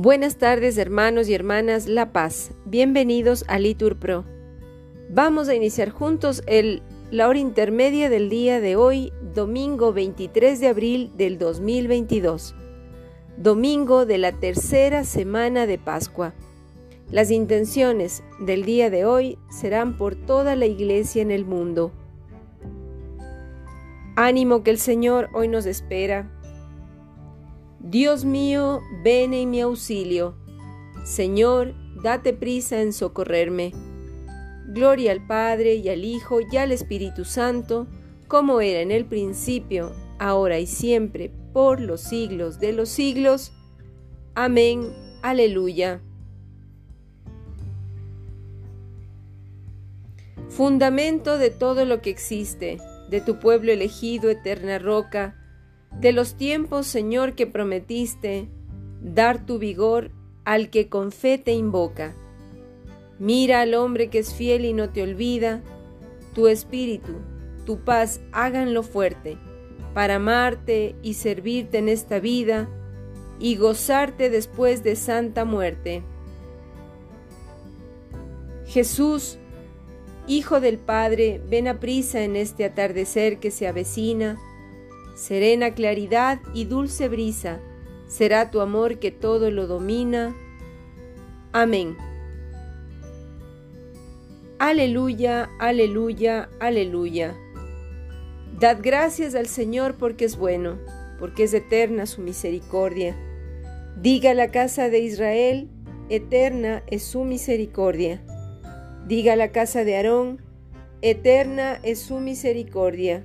Buenas tardes hermanos y hermanas La Paz, bienvenidos a Litur Pro. Vamos a iniciar juntos el, la hora intermedia del día de hoy, domingo 23 de abril del 2022, domingo de la tercera semana de Pascua. Las intenciones del día de hoy serán por toda la iglesia en el mundo. Ánimo que el Señor hoy nos espera Dios mío, ven en mi auxilio. Señor, date prisa en socorrerme. Gloria al Padre y al Hijo y al Espíritu Santo, como era en el principio, ahora y siempre, por los siglos de los siglos. Amén. Aleluya. Fundamento de todo lo que existe, de tu pueblo elegido, eterna roca, de los tiempos, Señor, que prometiste dar tu vigor al que con fe te invoca. Mira al hombre que es fiel y no te olvida, tu espíritu, tu paz háganlo fuerte, para amarte y servirte en esta vida y gozarte después de santa muerte. Jesús, Hijo del Padre, ven a prisa en este atardecer que se avecina, serena claridad y dulce brisa, será tu amor que todo lo domina. Amén. Aleluya, aleluya, aleluya. Dad gracias al Señor porque es bueno, porque es eterna su misericordia. Diga la casa de Israel, eterna es su misericordia. Diga la casa de Aarón, eterna es su misericordia.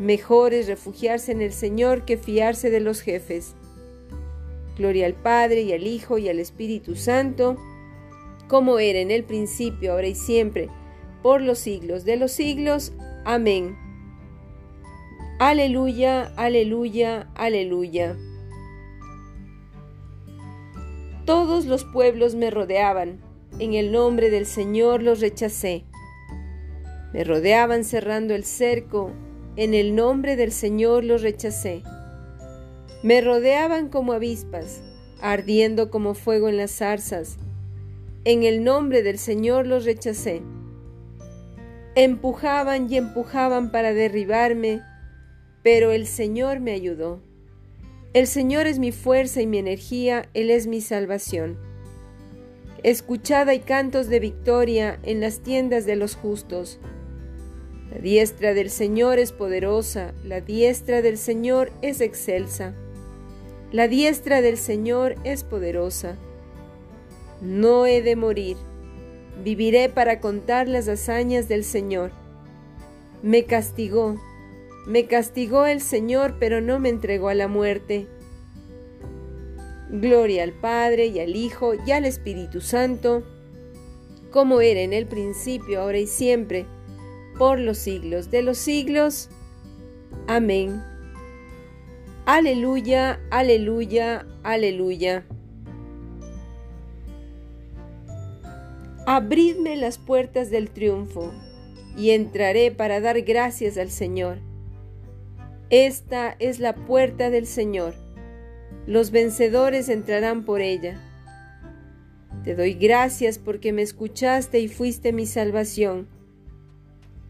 Mejor es refugiarse en el Señor que fiarse de los jefes. Gloria al Padre y al Hijo y al Espíritu Santo, como era en el principio, ahora y siempre, por los siglos de los siglos. Amén. Aleluya, aleluya, aleluya. Todos los pueblos me rodeaban, en el nombre del Señor los rechacé. Me rodeaban cerrando el cerco, en el nombre del Señor los rechacé. Me rodeaban como avispas, ardiendo como fuego en las zarzas. En el nombre del Señor los rechacé. Empujaban y empujaban para derribarme, pero el Señor me ayudó. El Señor es mi fuerza y mi energía, Él es mi salvación. Escuchada y cantos de victoria en las tiendas de los justos. La diestra del Señor es poderosa, la diestra del Señor es excelsa. La diestra del Señor es poderosa. No he de morir, viviré para contar las hazañas del Señor. Me castigó, me castigó el Señor, pero no me entregó a la muerte. Gloria al Padre y al Hijo y al Espíritu Santo, como era en el principio, ahora y siempre, por los siglos de los siglos. Amén. Aleluya, aleluya, aleluya. Abridme las puertas del triunfo, y entraré para dar gracias al Señor. Esta es la puerta del Señor. Los vencedores entrarán por ella. Te doy gracias porque me escuchaste y fuiste mi salvación.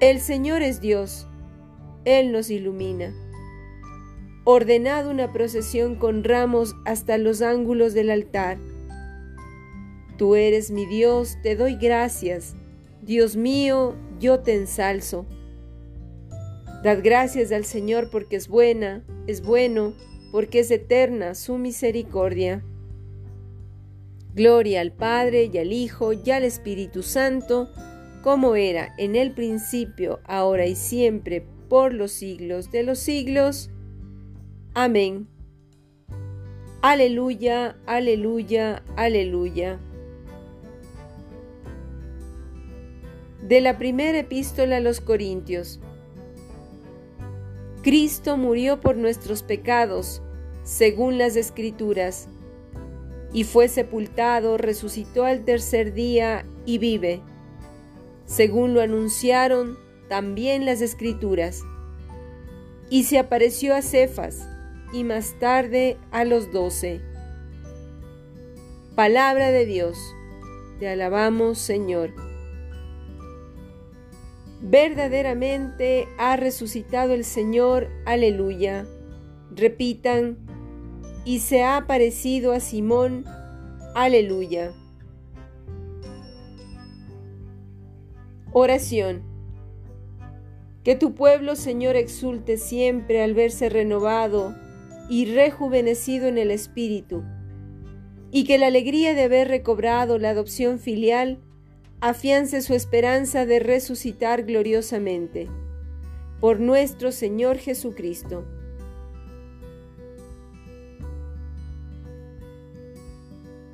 El Señor es Dios, Él nos ilumina. ordenado una procesión con ramos hasta los ángulos del altar. Tú eres mi Dios, te doy gracias. Dios mío, yo te ensalzo. Dad gracias al Señor porque es buena, es bueno, porque es eterna su misericordia. Gloria al Padre y al Hijo y al Espíritu Santo, como era en el principio, ahora y siempre, por los siglos de los siglos. Amén. Aleluya, aleluya, aleluya. De la primera epístola a los Corintios. Cristo murió por nuestros pecados, según las Escrituras, y fue sepultado, resucitó al tercer día y vive, según lo anunciaron también las Escrituras. Y se apareció a Cefas, y más tarde a los doce. Palabra de Dios, te alabamos Señor. Verdaderamente ha resucitado el Señor, aleluya. Repitan, y se ha aparecido a Simón, aleluya. Oración. Que tu pueblo, Señor, exulte siempre al verse renovado y rejuvenecido en el Espíritu, y que la alegría de haber recobrado la adopción filial afiance su esperanza de resucitar gloriosamente. Por nuestro Señor Jesucristo.